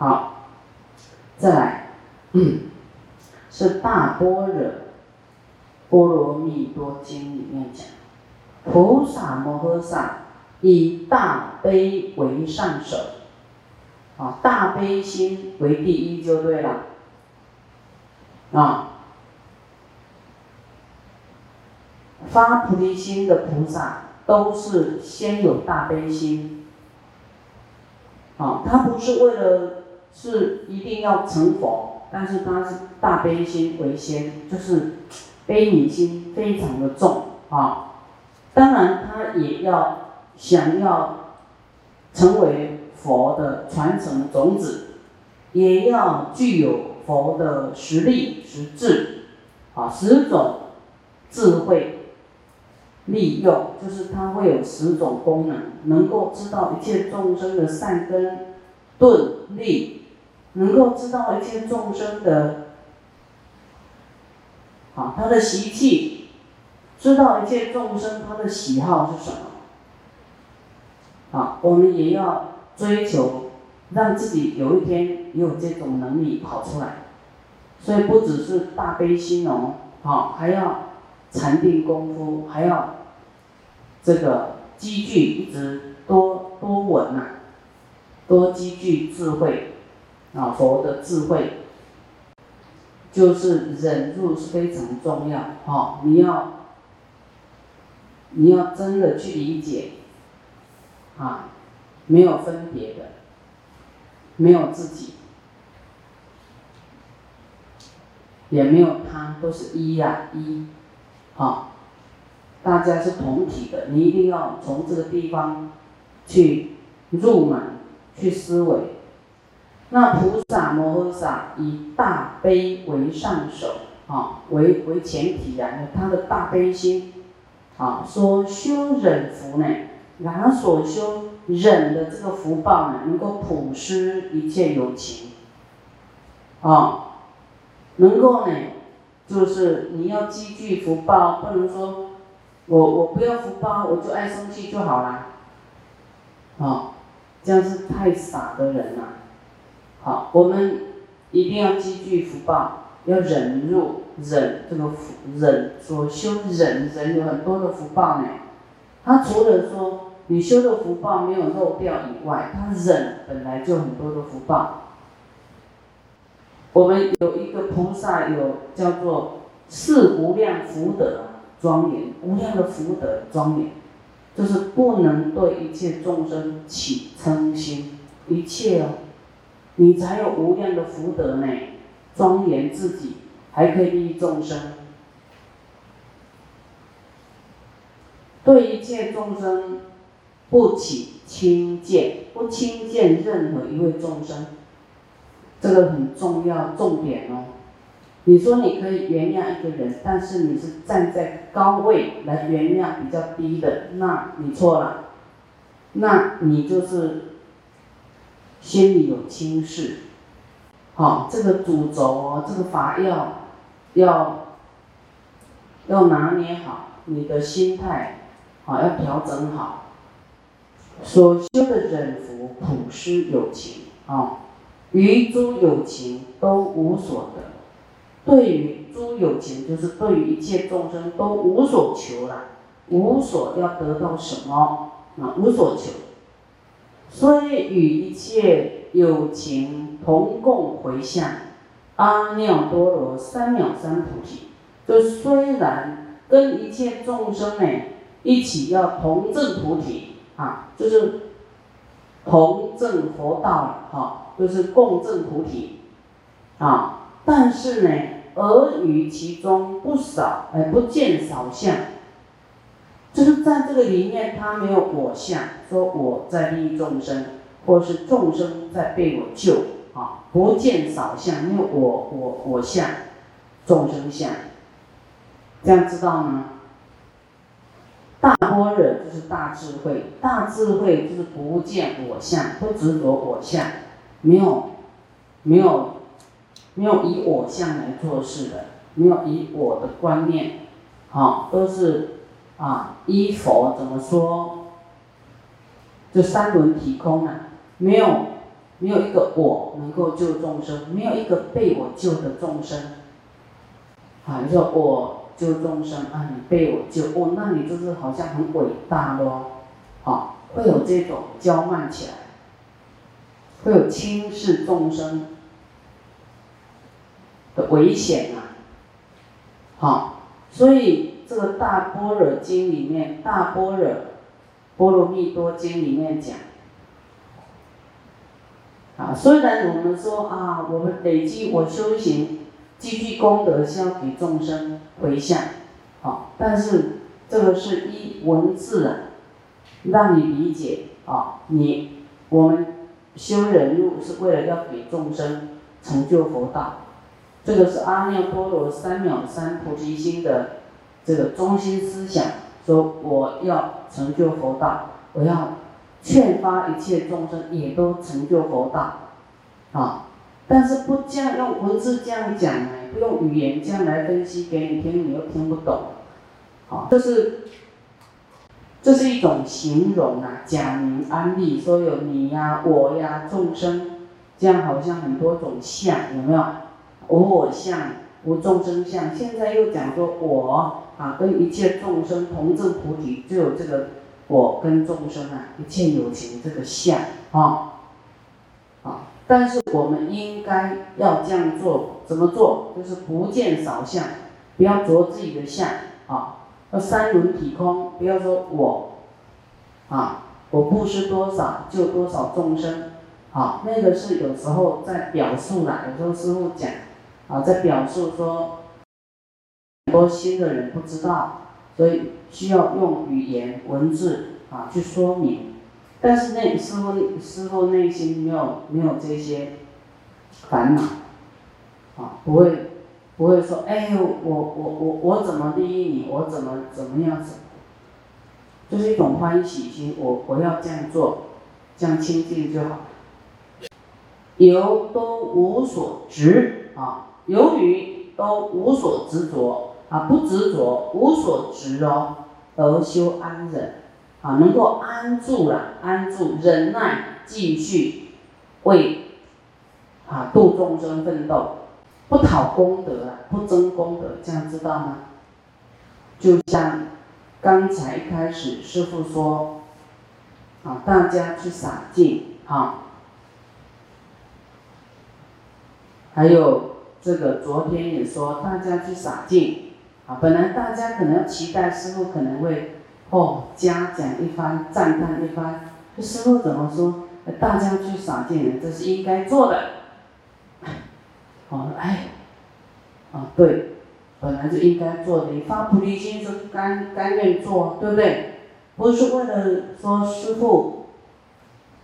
好，再来，是大般若波罗蜜多经里面讲，菩萨摩诃萨以大悲为上首，啊，大悲心为第一就对了，啊。发菩提心的菩萨都是先有大悲心，啊，他不是为了是一定要成佛，但是他是大悲心为先，就是悲悯心非常的重啊。当然，他也要想要成为佛的传承种子，也要具有佛的实力实质，啊，十种智慧。利用就是它会有十种功能，能够知道一切众生的善根顿利，能够知道一切众生的，啊，他的习气，知道一切众生他的喜好是什么，啊，我们也要追求，让自己有一天也有这种能力跑出来，所以不只是大悲心哦，好，还要禅定功夫，还要。这个积聚一直多多稳呐，多积聚智慧，啊，佛的智慧，就是忍辱是非常重要，哈，你要，你要真的去理解，啊，没有分别的，没有自己，也没有他，都是一呀一，好。大家是同体的，你一定要从这个地方去入门，去思维。那菩萨摩诃萨以大悲为上首，啊，为为前提啊，他的大悲心，啊，说修忍福呢，然后所修忍的这个福报呢，能够普施一切有情，啊，能够呢，就是你要积聚福报，不能说。我我不要福报，我就爱生气就好了，啊，这样是太傻的人了。好，我们一定要积聚福报，要忍辱忍这个福忍所修忍忍有很多的福报呢。他除了说你修的福报没有漏掉以外，他忍本来就很多的福报。我们有一个菩萨有叫做四无量福德。庄严无量的福德，庄严，就是不能对一切众生起嗔心，一切哦，你才有无量的福德呢，庄严自己，还可以利益众生，对一切众生不起轻贱，不轻贱任何一位众生，这个很重要，重点哦。你说你可以原谅一个人，但是你是站在高位来原谅比较低的，那你错了，那你就是心里有轻视，好，这个主轴哦，这个法要要要拿捏好你的心态，好要调整好，所修的忍福普施有情啊，于诸有情都无所得。对于诸有情，就是对于一切众生都无所求了，无所要得到什么啊？无所求，虽与一切有情同共回向阿耨多罗三藐三菩提。就虽然跟一切众生呢一起要同证菩提啊，就是同证佛道哈，就是共证菩提啊，但是呢。而于其中不少，哎，不见少相，就是在这个里面，他没有我相，说我在利益众生，或是众生在被我救，啊，不见少相，没有我我我相，众生相，这样知道吗？大般若就是大智慧，大智慧就是不见我相，不执着我相，没有，没有。没有以我相来做事的，没有以我的观念，好，都是啊依佛怎么说？就三轮体空啊，没有没有一个我能够救众生，没有一个被我救的众生。啊，你说我救众生啊，你被我救，哦，那你就是好像很伟大咯，好，会有这种骄慢起来，会有轻视众生的危险啊，好，所以这个大般若经里面，大般若波罗蜜多经里面讲。啊，虽然我们说啊，我们累积我修行，积聚功德是要给众生回向，好，但是这个是一文字啊，让你理解啊，你我们修人路是为了要给众生成就佛道，这个是阿耨多罗三藐三菩提心的这个中心思想，说我要成就佛道，我要。劝发一切众生也都成就佛道，啊！但是不这样用文字这样讲呢，不用语言这样来分析给你听，你又听不懂，好，这是这是一种形容啊，假名安利，说有你呀、我呀、众生，这样好像很多种相，有没有？无我相、无众生相，现在又讲说我啊，跟一切众生同证菩提，就有这个。我跟众生啊，一切有情这个相啊，啊，但是我们应该要这样做，怎么做？就是不见少相，不要着自己的相啊，要三轮体空，不要说我啊，我布施多少就多少众生啊，那个是有时候在表述啦，有时候师傅讲啊，在表述说，多新的人不知道。所以需要用语言文字啊去说明，但是内师傅师傅内心没有没有这些烦恼啊，不会不会说哎我我我我怎么利益你，我怎么怎么样子，就是一种欢喜心，我我要这样做，这样清净就好。由都无所执啊，由于都无所执着。啊，不执着，无所执哦，而修安忍，啊，能够安住了，安住，忍耐，继续为啊度众生奋斗，不讨功德啊，不争功德，这样知道吗？就像刚才一开始师傅说，啊，大家去洒净，啊，还有这个昨天也说，大家去洒净。本来大家可能期待师傅可能会哦嘉奖一番，赞叹一番。这师傅怎么说？大家去洒净，这是应该做的。哦，哎，啊对，本来就应该做的。你发菩提心是甘甘愿做，对不对？不是为了说师傅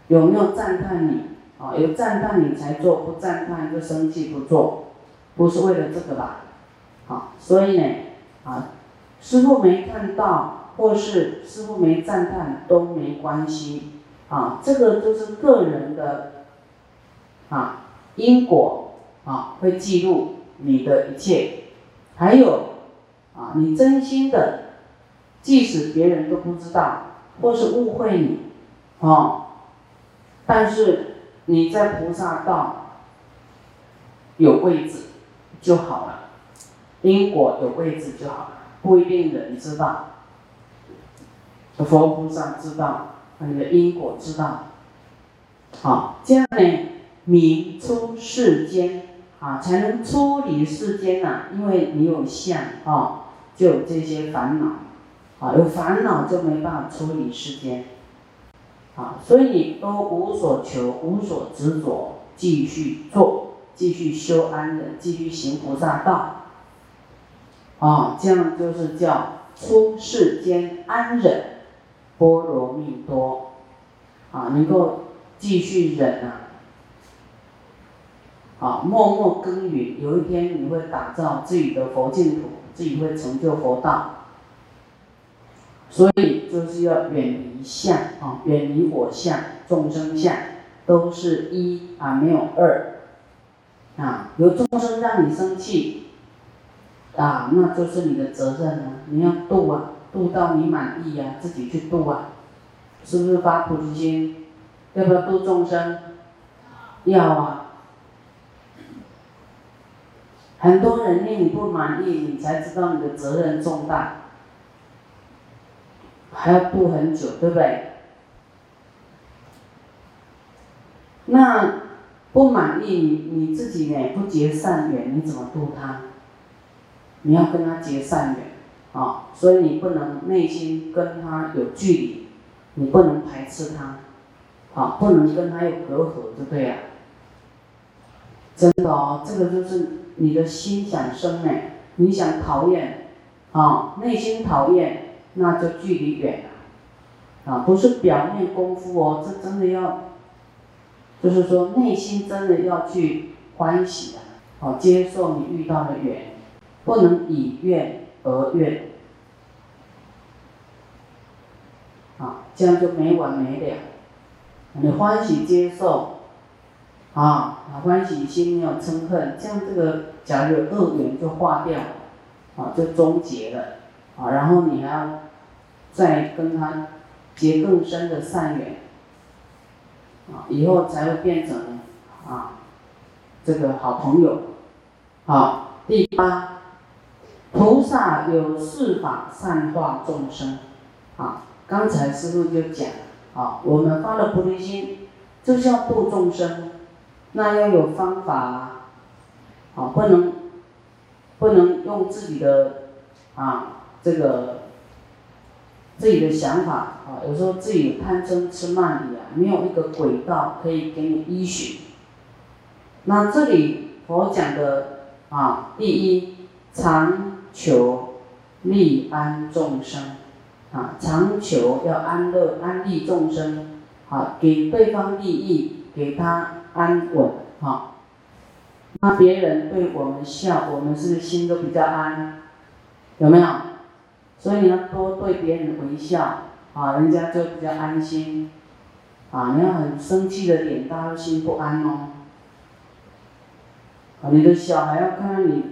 有没有赞叹你啊？有赞叹你才做，不赞叹就生气不做，不是为了这个吧？好，所以呢。啊，师傅没看到，或是师傅没赞叹都没关系，啊，这个就是个人的，啊，因果啊会记录你的一切，还有啊，你真心的，即使别人都不知道，或是误会你，啊，但是你在菩萨道有位置就好了。因果有位置就好，不一定人知道。佛菩萨知道，你的因果知道。好，这样呢，明出世间啊，才能出离世间呐。因为你有相啊，就有这些烦恼啊，有烦恼就没办法出离世间。啊，所以你都无所求，无所执着，继续做，继续修安忍，继续行菩萨道。啊，这样就是叫出世间安忍，波罗蜜多，啊，能够继续忍啊，啊，默默耕耘，有一天你会打造自己的佛净土，自己会成就佛道。所以就是要远离相啊，远离我相、众生相，都是一啊，没有二，啊，有众生让你生气。啊，那就是你的责任了，你要度啊，度到你满意呀，自己去度啊，是不是发菩提心？要不要度众生？要啊。很多人令你不满意，你才知道你的责任重大，还要度很久，对不对？那不满意你你自己呢？不结善缘，你怎么度他？你要跟他结善缘，啊，所以你不能内心跟他有距离，你不能排斥他，啊，不能跟他有隔阂，就对呀。真的哦，这个就是你的心想生呢，你想讨厌，啊，内心讨厌，那就距离远了，啊，不是表面功夫哦，这真的要，就是说内心真的要去欢喜的，哦，接受你遇到的缘，不能以怨而怨，啊，这样就没完没了，你欢喜接受。啊，欢喜心没有嗔恨，这样这个假如恶缘就化掉，啊，就终结了，啊，然后你还要再跟他结更深的善缘，啊，以后才会变成啊这个好朋友，好，第八，菩萨有四法善化众生，啊，刚才师傅就讲，啊，我们发了菩提心，就是要度众生。那要有方法啊，不能，不能用自己的啊这个自己的想法啊，有时候自己贪嗔痴慢疑啊，没有一个轨道可以给你依循。那这里佛讲的啊，第一，常求利安众生啊，常求要安乐安利众生啊，给对方利益，给他。安稳，哈，那别人对我们笑，我们是不是心都比较安？有没有？所以你要多对别人微笑，啊，人家就比较安心。啊，你要很生气的脸，大家心不安哦。啊，你的小孩要看到你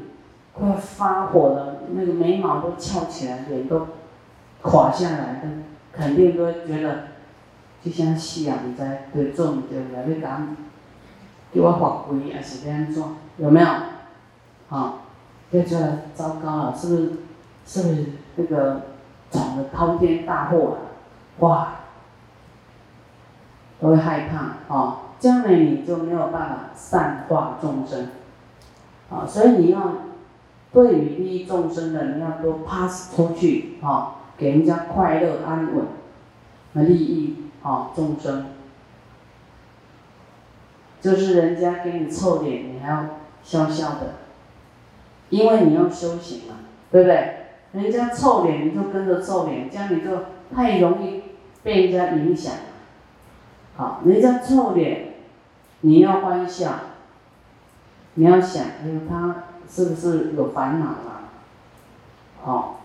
快发火了，那个眉毛都翘起来，脸都垮下来，的，肯定都觉得就像夕阳在对种，对不对？你讲。给我发规还是这样做？有没有？好，就觉得糟糕了，是不是？是不是那个闯了滔天大祸了？哇，都会害怕啊！这样呢，你就没有办法善化众生啊。所以你要对于利益众生的，你要多 pass 出去啊，给人家快乐安稳，来利益啊众生。就是人家给你臭脸，你还要笑笑的，因为你要修行嘛，对不对？人家臭脸，你就跟着臭脸，这样你就太容易被人家影响了。好，人家臭脸，你要欢笑，你要想，哎呦，他是不是有烦恼啊？好，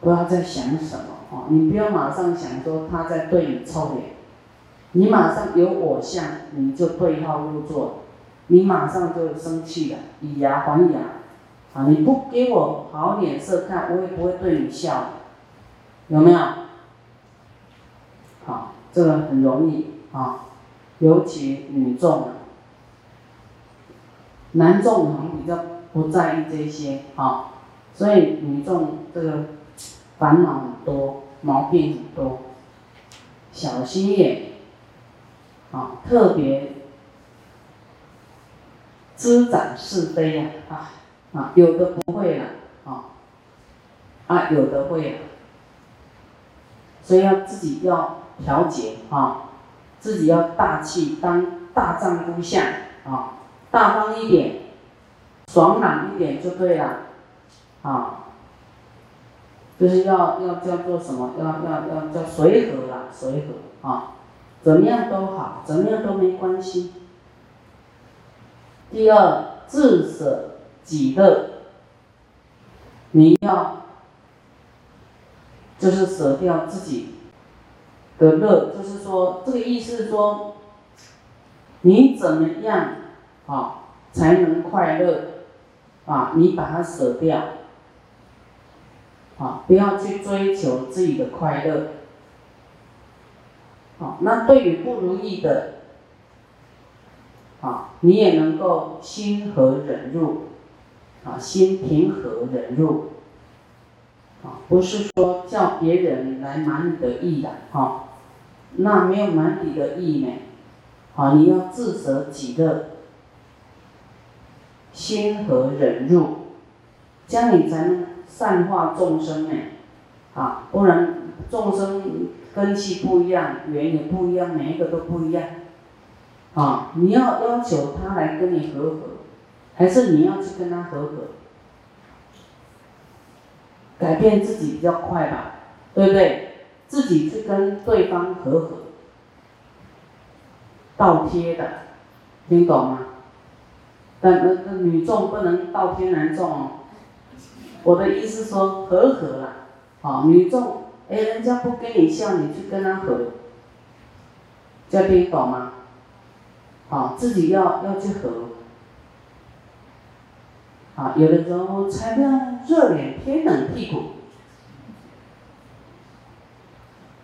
不要在想什么哦，你不要马上想说他在对你臭脸。你马上有我相，你就对号入座，你马上就生气了，以牙还牙，啊！你不给我好脸色看，我也不会对你笑，有没有？好，这个很容易啊，尤其女众，男众可能比较不在意这些啊，所以女众这个烦恼很多，毛病很多，小心眼。啊，特别滋长是非呀，啊啊，有的不会了，啊啊，有的会了，所以要自己要调节啊，自己要大气，当大丈夫相啊，大方一点，爽朗一点就对了，啊，就是要要叫做什么？要要要叫随和了，随和啊。怎么样都好，怎么样都没关系。第二，自舍己乐，你要就是舍掉自己的乐，就是说这个意思是说，你怎么样啊才能快乐啊？你把它舍掉啊，不要去追求自己的快乐。那对于不如意的，啊，你也能够心和忍入，啊，心平和忍入，啊，不是说叫别人来满你的意的，哈，那没有满你的意呢，啊，你要自舍己乐，心和忍入，这样你才能善化众生呢，啊，不然众生根气不一样，缘也不一样，每一个都不一样。啊，你要要求他来跟你和合，还是你要去跟他和合？改变自己比较快吧，对不对？自己去跟对方和合，倒贴的，听懂吗？但那那女众不能倒贴男众。我的意思说和合了，啊，女众，哎，人家不跟你笑，你去跟他和，这听懂吗？好，自己要要去和，啊，有的时候才不要热脸贴冷屁股，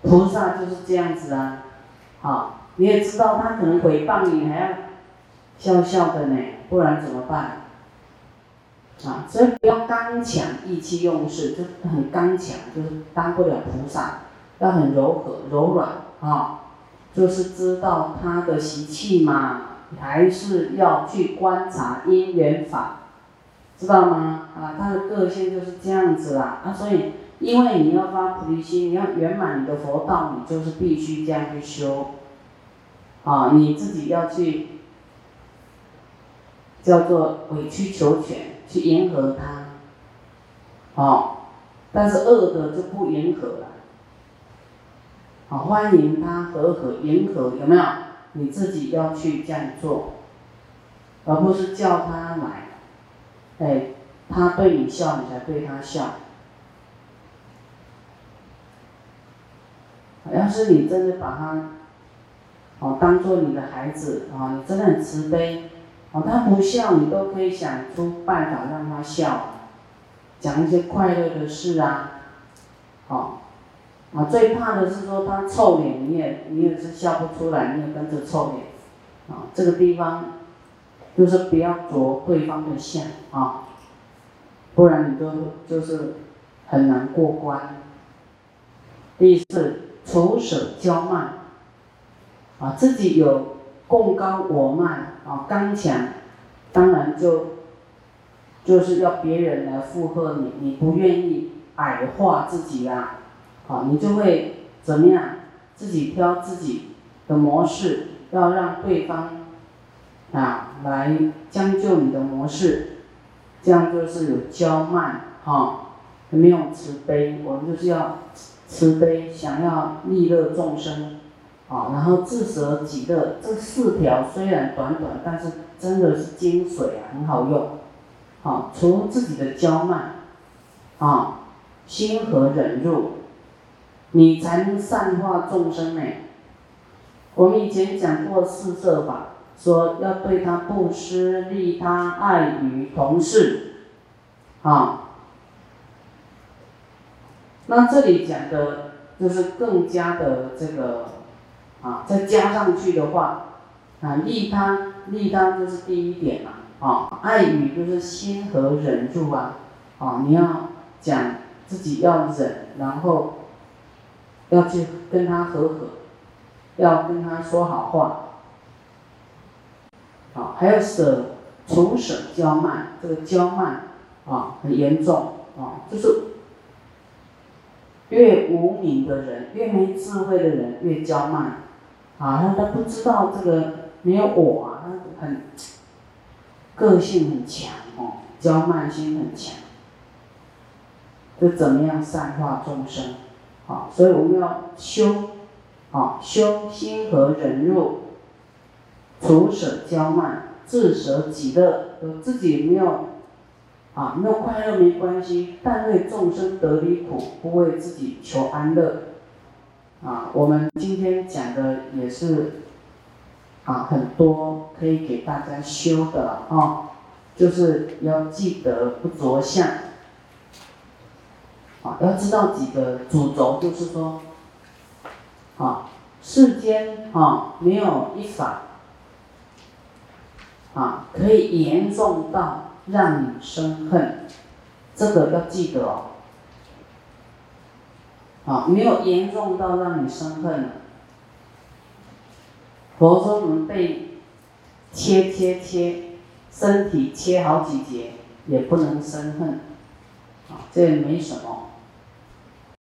菩萨就是这样子啊，啊，你也知道他可能诽谤你，还要笑笑的呢，不然怎么办？啊，所以不要刚强，意气用事，就很刚强，就是当不了菩萨，要很柔和、柔软啊。就是知道他的习气嘛，还是要去观察因缘法，知道吗？啊，他的个性就是这样子啦。啊，所以因为你要发菩提心，你要圆满你的佛道，你就是必须这样去修。啊，你自己要去叫做委曲求全，去迎合他。哦，但是恶的就不迎合了。好，欢迎他和和迎合，有没有？你自己要去这样做，而不是叫他来，哎，他对你笑，你才对他笑。要是你真的把他，哦，当做你的孩子，啊，你真的很慈悲，他不笑，你都可以想出办法让他笑，讲一些快乐的事啊，好。啊，最怕的是说他臭脸，你也你也是笑不出来，你也跟着臭脸，啊，这个地方就是不要着对方的相啊，不然你就就是很难过关。第四，除舍骄慢，啊，自己有共高我慢啊，刚强，当然就就是要别人来附和你，你不愿意矮化自己啊。好，你就会怎么样？自己挑自己的模式，要让对方啊来将就你的模式，这样就是有骄慢哈，没有慈悲。我们就是要慈悲，想要利乐众生，啊，然后自舍己乐。这四条虽然短短，但是真的是精髓啊，很好用。好，除自己的骄慢，啊，心和忍辱。你才能善化众生呢。我们以前讲过四摄法，说要对他布施、利他、爱与同事，啊。那这里讲的就是更加的这个，啊，再加上去的话，啊，利他，利他就是第一点嘛，啊，爱语就是心和忍住啊，啊，你要讲自己要忍，然后。要去跟他和和，要跟他说好话，好，还要舍除舍骄慢，这个骄慢啊很严重啊，就是越无名的人，越没智慧的人越骄慢，啊，他他不知道这个没有我啊，他很个性很强哦，骄慢心很强，就怎么样善化众生？啊，所以我们要修，啊，修心和忍辱，除舍骄慢，自舍己乐。自己没有，啊，没有快乐没关系，但为众生得离苦，不为自己求安乐。啊，我们今天讲的也是，啊，很多可以给大家修的啊，就是要记得不着相。啊，要知道几个主轴，就是说，啊，世间啊没有一法，啊，可以严重到让你生恨，这个要记得哦。啊，没有严重到让你生恨。佛说我们被切切切，身体切好几节，也不能生恨，啊，这也没什么。